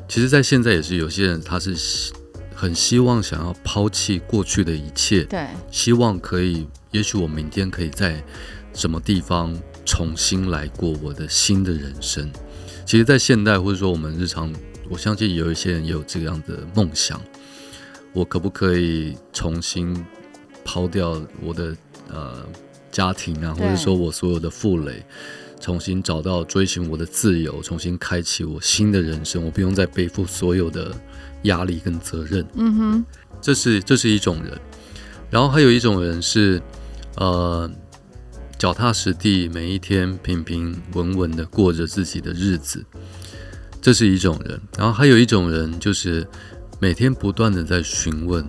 其实，在现在也是有些人他是。很希望想要抛弃过去的一切，对，希望可以，也许我明天可以在什么地方重新来过我的新的人生。其实，在现代或者说我们日常，我相信有一些人也有这样的梦想。我可不可以重新抛掉我的呃家庭啊，或者说我所有的负累，重新找到追寻我的自由，重新开启我新的人生，我不用再背负所有的。压力跟责任，嗯哼，这是这是一种人，然后还有一种人是，呃，脚踏实地，每一天平平稳稳的过着自己的日子，这是一种人，然后还有一种人就是每天不断的在询问，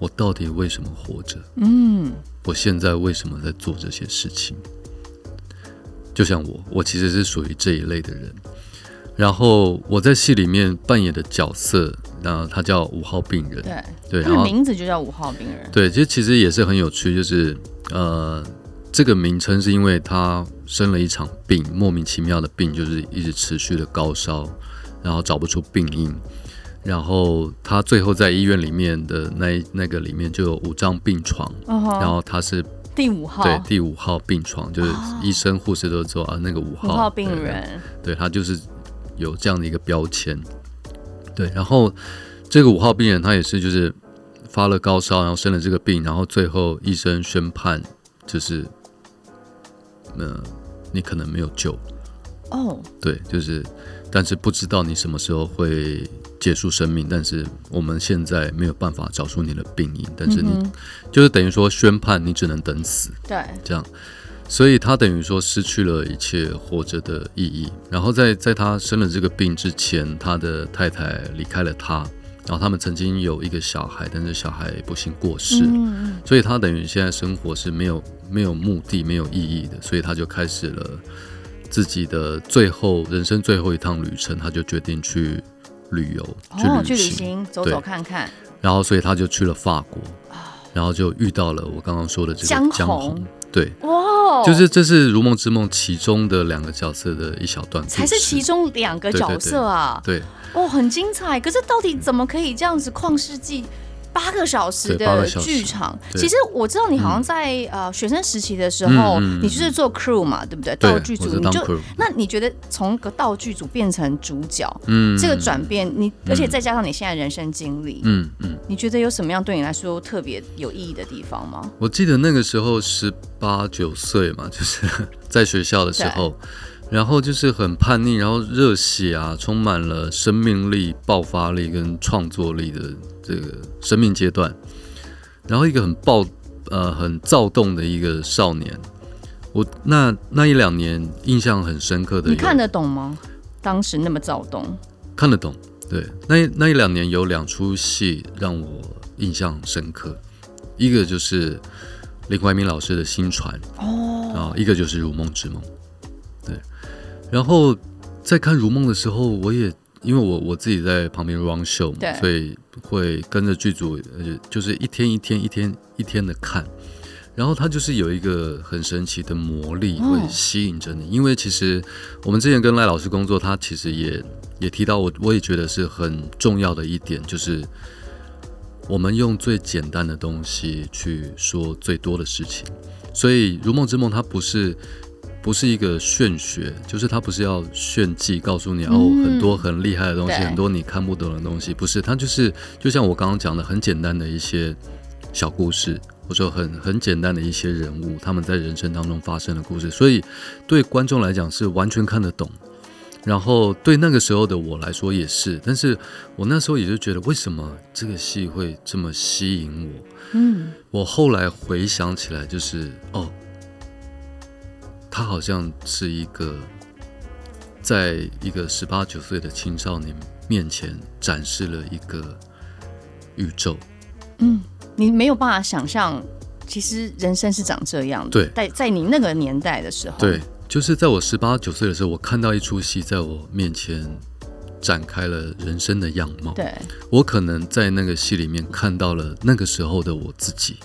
我到底为什么活着？嗯，我现在为什么在做这些事情？就像我，我其实是属于这一类的人。然后我在戏里面扮演的角色，然后他叫五号病人，对对，他的名字就叫五号病人。对，其实其实也是很有趣，就是呃，这个名称是因为他生了一场病，莫名其妙的病，就是一直持续的高烧，然后找不出病因，然后他最后在医院里面的那那个里面就有五张病床，哦、然后他是第五号，对，第五号病床，就是医生护士都说啊，那个五号，五号病人，对，对他就是。有这样的一个标签，对，然后这个五号病人他也是就是发了高烧，然后生了这个病，然后最后医生宣判就是，呃，你可能没有救哦，对，就是，但是不知道你什么时候会结束生命，但是我们现在没有办法找出你的病因，但是你、嗯、就是等于说宣判你只能等死，对，这样。所以他等于说失去了一切活着的意义。然后在在他生了这个病之前，他的太太离开了他，然后他们曾经有一个小孩，但是小孩不幸过世。所以他等于现在生活是没有没有目的、没有意义的。所以他就开始了自己的最后人生最后一趟旅程，他就决定去旅游，哦，去旅行，走走看看。然后所以他就去了法国，然后就遇到了我刚刚说的这个江红。江红对，哇，就是这是《如梦之梦》其中的两个角色的一小段，才是其中两个角色啊，对，对，对，对，哦，很精彩。可是到底怎么可以这样子旷世纪？八个小时的剧场，其实我知道你好像在、嗯、呃学生时期的时候，嗯嗯、你就是做 crew 嘛，对不对？道具组，你就那你觉得从个道具组变成主角，嗯，这个转变，你而且再加上你现在人生经历，嗯嗯，你觉得有什么样对你来说特别有意义的地方吗？我记得那个时候十八九岁嘛，就是 在学校的时候。然后就是很叛逆，然后热血啊，充满了生命力、爆发力跟创作力的这个生命阶段。然后一个很暴呃很躁动的一个少年，我那那一两年印象很深刻的。你看得懂吗？当时那么躁动，看得懂。对，那那一两年有两出戏让我印象深刻，一个就是林怀民老师的新传哦，然后一个就是《如梦之梦》。对。然后在看《如梦》的时候，我也因为我我自己在旁边 run show 嘛，所以会跟着剧组，呃，就是一天一天一天一天的看。然后它就是有一个很神奇的魔力，会吸引着你。因为其实我们之前跟赖老师工作，他其实也也提到我，我也觉得是很重要的一点，就是我们用最简单的东西去说最多的事情。所以《如梦之梦》它不是。不是一个炫学，就是他不是要炫技，告诉你、嗯、哦很多很厉害的东西，对很多你看不懂的东西，不是，他就是就像我刚刚讲的，很简单的一些小故事，或者说很很简单的一些人物，他们在人生当中发生的故事，所以对观众来讲是完全看得懂。然后对那个时候的我来说也是，但是我那时候也就觉得，为什么这个戏会这么吸引我？嗯，我后来回想起来，就是哦，他好像是一个，在一个十八九岁的青少年面前展示了一个宇宙。嗯，你没有办法想象，其实人生是长这样的。对，在在你那个年代的时候，对。就是在我十八九岁的时候，我看到一出戏在我面前展开了人生的样貌。对，我可能在那个戏里面看到了那个时候的我自己，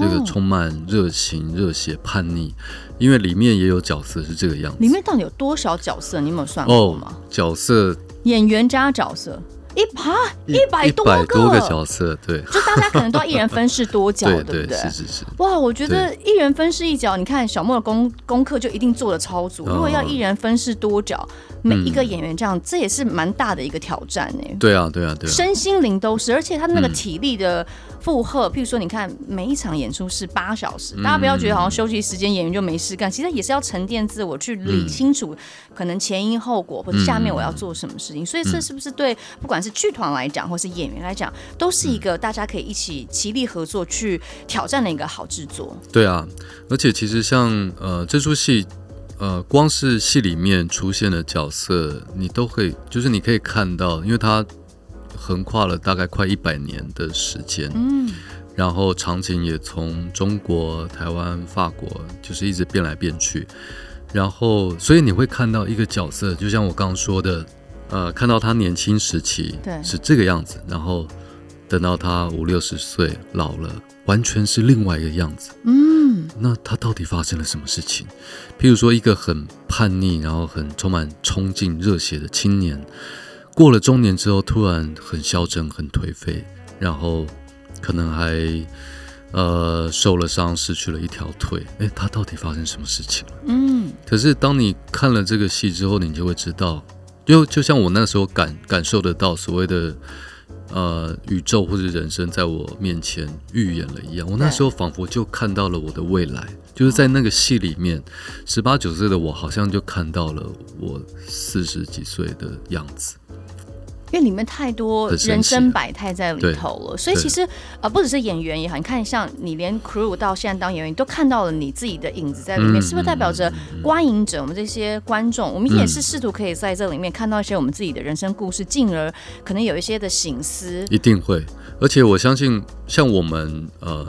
这个充满热情、热血、叛逆。因为里面也有角色是这个样子。里面到底有多少角色？你有没有算过吗？角色，演员加角色。一百一百多个，多个角色，对，就大家可能都要一人分饰多角，对，对不对？是是是。哇，我觉得一人分饰一角，你看小莫的功功课就一定做的超足。如果要一人分饰多角，每一个演员这样，这也是蛮大的一个挑战呢。对啊，对啊，对啊。身心灵都是，而且他那个体力的负荷，譬如说，你看每一场演出是八小时，大家不要觉得好像休息时间演员就没事干，其实也是要沉淀自我，去理清楚可能前因后果，或者下面我要做什么事情。所以这是不是对不管是剧团来讲，或是演员来讲，都是一个大家可以一起齐力合作去挑战的一个好制作。对啊，而且其实像呃这出戏，呃光是戏里面出现的角色，你都可以，就是你可以看到，因为它横跨了大概快一百年的时间，嗯，然后场景也从中国、台湾、法国，就是一直变来变去，然后所以你会看到一个角色，就像我刚刚说的。呃，看到他年轻时期是这个样子，然后等到他五六十岁老了，完全是另外一个样子。嗯，那他到底发生了什么事情？譬如说，一个很叛逆，然后很充满冲劲、热血的青年，过了中年之后，突然很消沉、很颓废，然后可能还呃受了伤，失去了一条腿。诶，他到底发生什么事情了？嗯，可是当你看了这个戏之后，你就会知道。就就像我那时候感感受得到所谓的呃宇宙或者人生在我面前预演了一样，我那时候仿佛就看到了我的未来，就是在那个戏里面，十八九岁的我好像就看到了我四十几岁的样子。因为里面太多人生百态在里头了，所以其实呃不只是演员也好，你看像你连 crew 到现在当演员都看到了你自己的影子在里面，嗯、是不是代表着观影者我们这些观众，我们也是试图可以在这里面看到一些我们自己的人生故事，进而可能有一些的醒思。一定会，而且我相信像我们呃。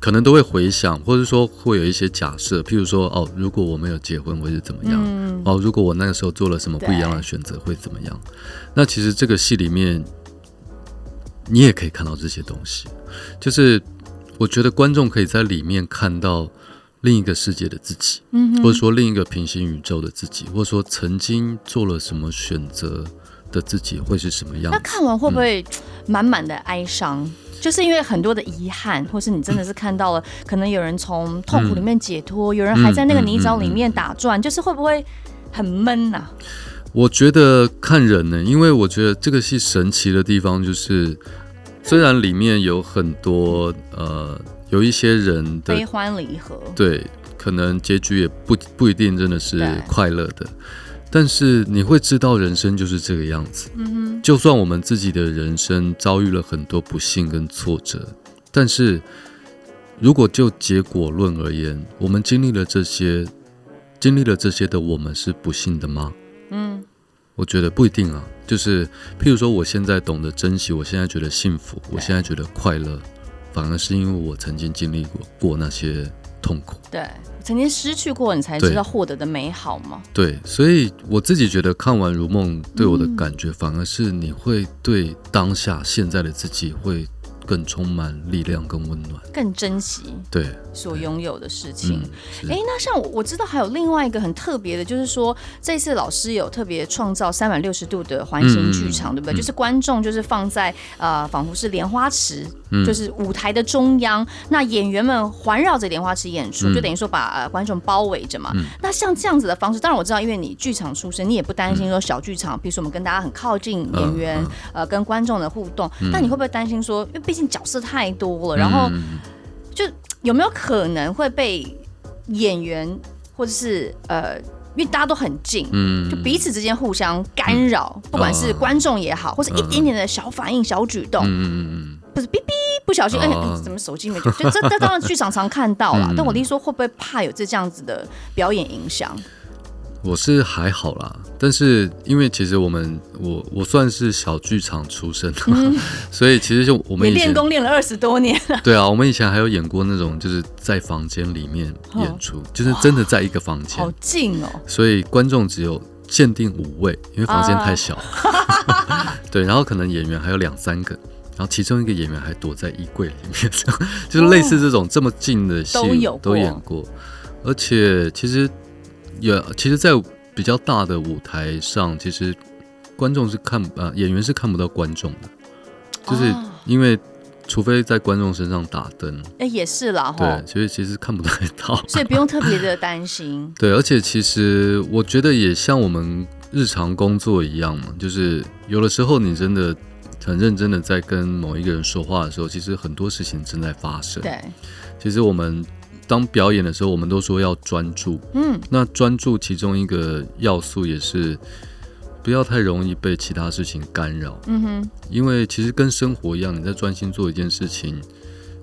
可能都会回想，或者说会有一些假设，譬如说，哦，如果我没有结婚，会是怎么样？嗯、哦，如果我那个时候做了什么不一样的选择，会怎么样？那其实这个戏里面，你也可以看到这些东西。就是我觉得观众可以在里面看到另一个世界的自己，嗯、或者说另一个平行宇宙的自己，或者说曾经做了什么选择的自己会是什么样子？那看完会不会满满的哀伤？嗯就是因为很多的遗憾，或是你真的是看到了，可能有人从痛苦里面解脱，嗯、有人还在那个泥沼里面打转，嗯嗯嗯、就是会不会很闷呐、啊？我觉得看人呢，因为我觉得这个戏神奇的地方就是，虽然里面有很多呃，有一些人的悲欢离合，对，可能结局也不不一定真的是快乐的。但是你会知道，人生就是这个样子。嗯哼，就算我们自己的人生遭遇了很多不幸跟挫折，但是如果就结果论而言，我们经历了这些，经历了这些的我们是不幸的吗？嗯，我觉得不一定啊。就是譬如说，我现在懂得珍惜，我现在觉得幸福，我现在觉得快乐，反而是因为我曾经经历过过那些痛苦。对。曾经失去过，你才知道获得的美好吗？对，所以我自己觉得看完《如梦》对我的感觉，反而是你会对当下现在的自己会更充满力量、更温暖、更珍惜对。所拥有的事情。哎、嗯，那像我我知道还有另外一个很特别的，就是说这次老师有特别创造三百六十度的环形剧场，嗯、对不对？嗯、就是观众就是放在呃，仿佛是莲花池，嗯、就是舞台的中央，那演员们环绕着莲花池演出，嗯、就等于说把、呃、观众包围着嘛。嗯、那像这样子的方式，当然我知道，因为你剧场出身，你也不担心说小剧场，比如说我们跟大家很靠近演员，嗯、呃，跟观众的互动，嗯、但你会不会担心说，因为毕竟角色太多了，然后就有没有可能会被演员或者是呃，因为大家都很近，嗯，就彼此之间互相干扰，嗯、不管是观众也好，或者一点点的小反应、小举动，嗯嗯，不是哔哔不小心，哎，怎么手机没？就这这当然剧场常看到了，但我的意思说，会不会怕有这这样子的表演影响？我是还好啦，但是因为其实我们我我算是小剧场出身的，嗯、所以其实就我们以前练功练了二十多年了。对啊，我们以前还有演过那种就是在房间里面演出，哦、就是真的在一个房间，好近哦。所以观众只有限定五位，因为房间太小。啊、对，然后可能演员还有两三个，然后其中一个演员还躲在衣柜里面，就是类似这种这么近的戏都有都演过，而且其实。也其实，在比较大的舞台上，其实观众是看呃演员是看不到观众的，就是因为除非在观众身上打灯，哎、欸，也是啦，对，所以其实看不太到，所以不用特别的担心。对，而且其实我觉得也像我们日常工作一样嘛，就是有的时候你真的很认真的在跟某一个人说话的时候，其实很多事情正在发生。对，其实我们。当表演的时候，我们都说要专注。嗯，那专注其中一个要素也是不要太容易被其他事情干扰。嗯哼，因为其实跟生活一样，你在专心做一件事情，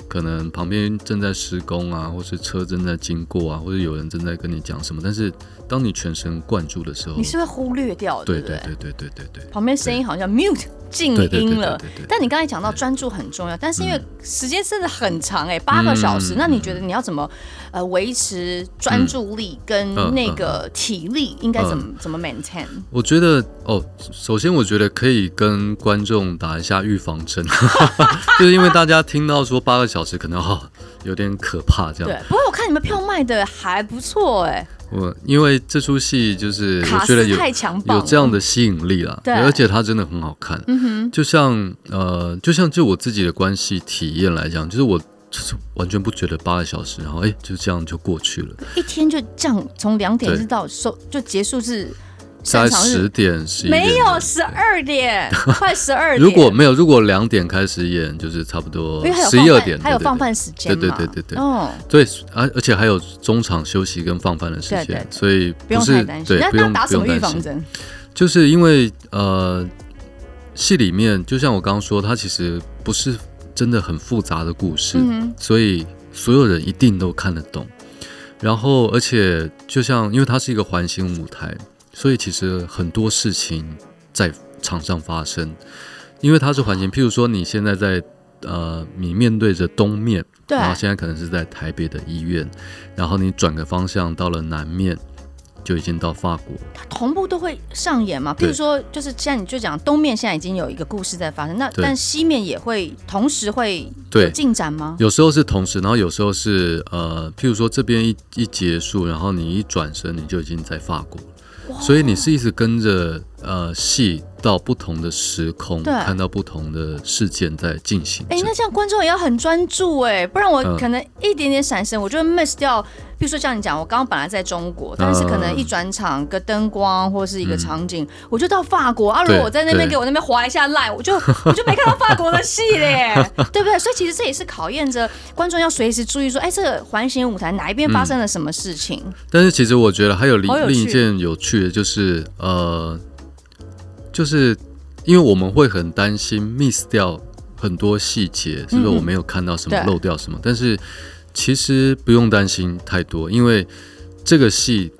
可能旁边正在施工啊，或是车正在经过啊，或者有人正在跟你讲什么，但是当你全神贯注的时候，你是会忽略掉的。对对对对对对对，旁边声音好像 mute。静音了，但你刚才讲到专注很重要，但是因为时间真的很长哎、欸，八个小时，那你觉得你要怎么呃维持专注力跟那个体力，应该怎么怎么 maintain？我觉得哦，首先我觉得可以跟观众打一下预防针，就是因为大家听到说八个小时可能哦有点可怕这样。对，不过我看你们票卖的还不错哎、欸。我因为这出戏就是我觉得有有这样的吸引力啦，对，而且它真的很好看。嗯哼，就像呃，就像就我自己的关系体验来讲，就是我就是完全不觉得八个小时，然后哎就这样就过去了，一天就这样从两点一直到收就结束是。在十点十一点，没有十二点，快十二点。如果没有，如果两点开始演，就是差不多十一二点，还有放饭时间。对对对对对，哦，对，而而且还有中场休息跟放饭的时间，所以不用太担心。对，不用打什么预防针？就是因为呃，戏里面就像我刚刚说，它其实不是真的很复杂的故事，所以所有人一定都看得懂。然后，而且就像因为它是一个环形舞台。所以其实很多事情在场上发生，因为它是环境。譬如说，你现在在呃，你面对着东面，对，然后现在可能是在台北的医院，然后你转个方向到了南面，就已经到法国。它同步都会上演嘛？譬如说，就是像你就讲东面现在已经有一个故事在发生，那但西面也会同时会有进展吗？有时候是同时，然后有时候是呃，譬如说这边一一结束，然后你一转身，你就已经在法国了。所以你是一直跟着呃戏到不同的时空，对看到不同的事件在进行。哎、欸，那这样观众也要很专注哎，不然我可能一点点闪身，我就会 miss 掉。比如说像你讲，我刚刚本来在中国，但是可能一转场，个灯光或是一个场景，嗯、我就到法国。啊，如果我在那边给我那边划一下 line，我就 我就没看到法国的戏嘞，对不对？所以其实这也是考验着观众要随时注意说，哎，这个环形舞台哪一边发生了什么事情？嗯、但是其实我觉得还有另有另一件有趣的，就是呃，就是因为我们会很担心 miss 掉很多细节，是不是我没有看到什么，漏掉什么？但是。其实不用担心太多，因为这个戏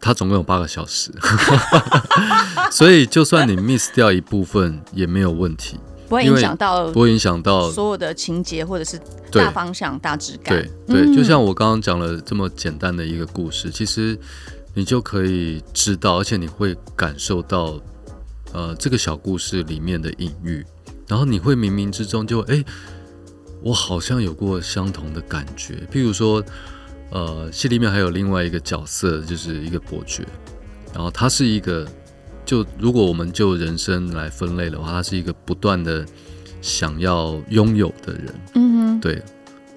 它总共有八个小时，所以就算你 miss 掉一部分也没有问题，不会影响到不会影响到所有的情节或者是大方向、大质感。对对，就像我刚刚讲了这么简单的一个故事，其实你就可以知道，而且你会感受到呃这个小故事里面的隐喻。然后你会冥冥之中就哎，我好像有过相同的感觉。譬如说，呃，戏里面还有另外一个角色，就是一个伯爵，然后他是一个，就如果我们就人生来分类的话，他是一个不断的想要拥有的人。嗯哼，对，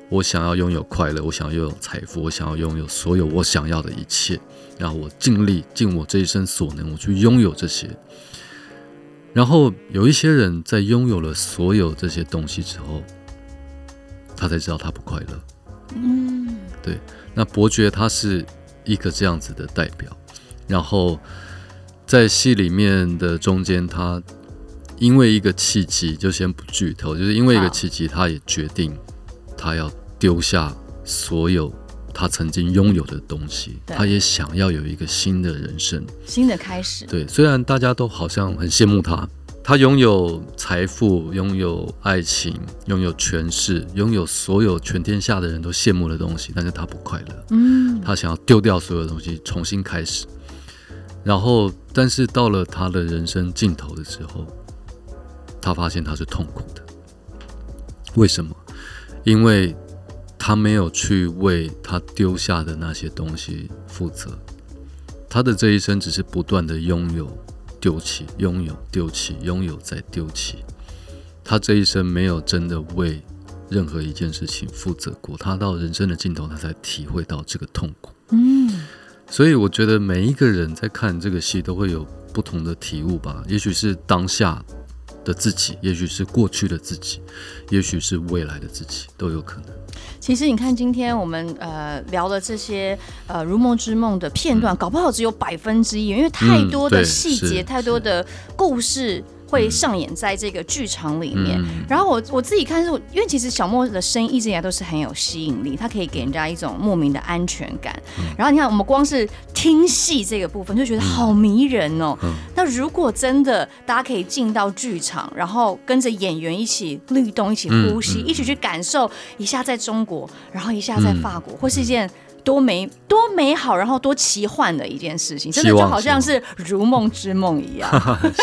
我想要拥有快乐，我想要拥有财富，我想要拥有所有我想要的一切，然后我尽力尽我这一生所能，我去拥有这些。然后有一些人在拥有了所有这些东西之后，他才知道他不快乐。嗯，对。那伯爵他是一个这样子的代表。然后在戏里面的中间，他因为一个契机，就先不剧透，就是因为一个契机，他也决定他要丢下所有。他曾经拥有的东西，他也想要有一个新的人生，新的开始。对，虽然大家都好像很羡慕他，他拥有财富，拥有爱情，拥有权势，拥有所有全天下的人都羡慕的东西，但是他不快乐。嗯，他想要丢掉所有东西，重新开始。然后，但是到了他的人生尽头的时候，他发现他是痛苦的。为什么？因为。他没有去为他丢下的那些东西负责，他的这一生只是不断的拥有、丢弃、拥有、丢弃、拥有再丢弃。他这一生没有真的为任何一件事情负责过。他到人生的尽头，他才体会到这个痛苦。嗯，所以我觉得每一个人在看这个戏都会有不同的体悟吧。也许是当下的自己，也许是过去的自己，也许是未来的自己，都有可能。其实你看，今天我们呃聊了这些呃《如梦之梦》的片段，嗯、搞不好只有百分之一，因为太多的细节，嗯、太多的故事。会上演在这个剧场里面，嗯、然后我我自己看是，因为其实小莫的声音一直以来都是很有吸引力，他可以给人家一种莫名的安全感。嗯、然后你看，我们光是听戏这个部分就觉得好迷人哦。嗯、那如果真的大家可以进到剧场，然后跟着演员一起律动、一起呼吸、一起去感受一下在中国，然后一下在法国，嗯、或是一件。多美多美好，然后多奇幻的一件事情，真的就好像是如梦之梦一样。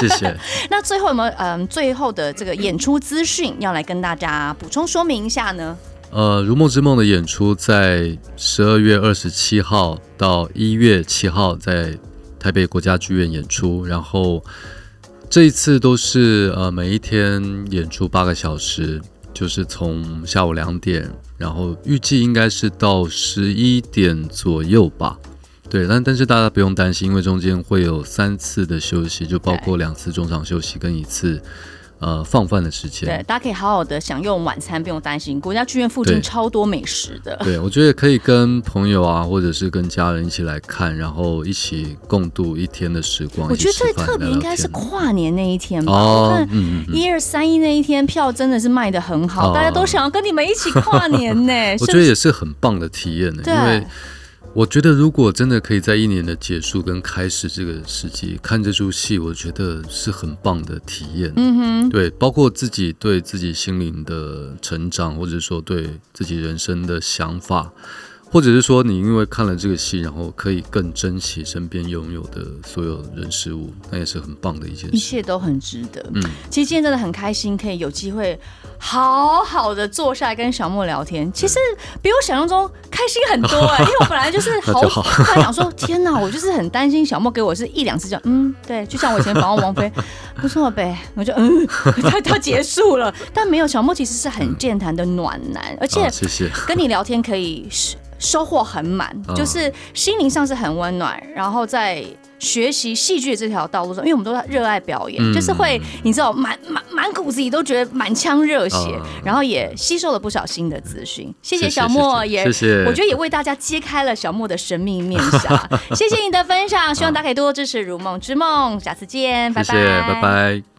谢谢。那最后有没有嗯最后的这个演出资讯要来跟大家补充说明一下呢？呃，如梦之梦的演出在十二月二十七号到一月七号在台北国家剧院演出，然后这一次都是呃每一天演出八个小时。就是从下午两点，然后预计应该是到十一点左右吧。对，但但是大家不用担心，因为中间会有三次的休息，就包括两次中场休息跟一次。呃，放饭的时间，对，大家可以好好的享用晚餐，不用担心。国家剧院附近超多美食的。对，我觉得可以跟朋友啊，或者是跟家人一起来看，然后一起共度一天的时光。我觉得最特别应该是跨年那一天吧。哦，我看一二三一那一天票真的是卖的很好，哦、大家都想要跟你们一起跨年呢。我觉得也是很棒的体验呢，对因为。我觉得，如果真的可以在一年的结束跟开始这个时机看这出戏，我觉得是很棒的体验。嗯哼，对，包括自己对自己心灵的成长，或者说对自己人生的想法。或者是说，你因为看了这个戏，然后可以更珍惜身边拥有的所有人事物，那也是很棒的一件事。一切都很值得。嗯，其实今天真的很开心，可以有机会好好的坐下来跟小莫聊天。其实比我想象中开心很多哎、欸，因为我本来就是好，他想说天哪，我就是很担心小莫给我是一两次这样，嗯，对，就像我以前访问王菲，不错呗，我就嗯，他他结束了，但没有小莫其实是很健谈的暖男，而且谢谢。跟你聊天可以收获很满，就是心灵上是很温暖，然后在学习戏剧的这条道路上，因为我们都热爱表演，嗯、就是会你知道满满满骨子里都觉得满腔热血，嗯、然后也吸收了不少新的资讯。谢谢小莫，也谢谢我觉得也为大家揭开了小莫的神秘面纱。谢谢你的分享，希望大家可以多多支持《如梦之梦》，下次见，拜拜，拜拜。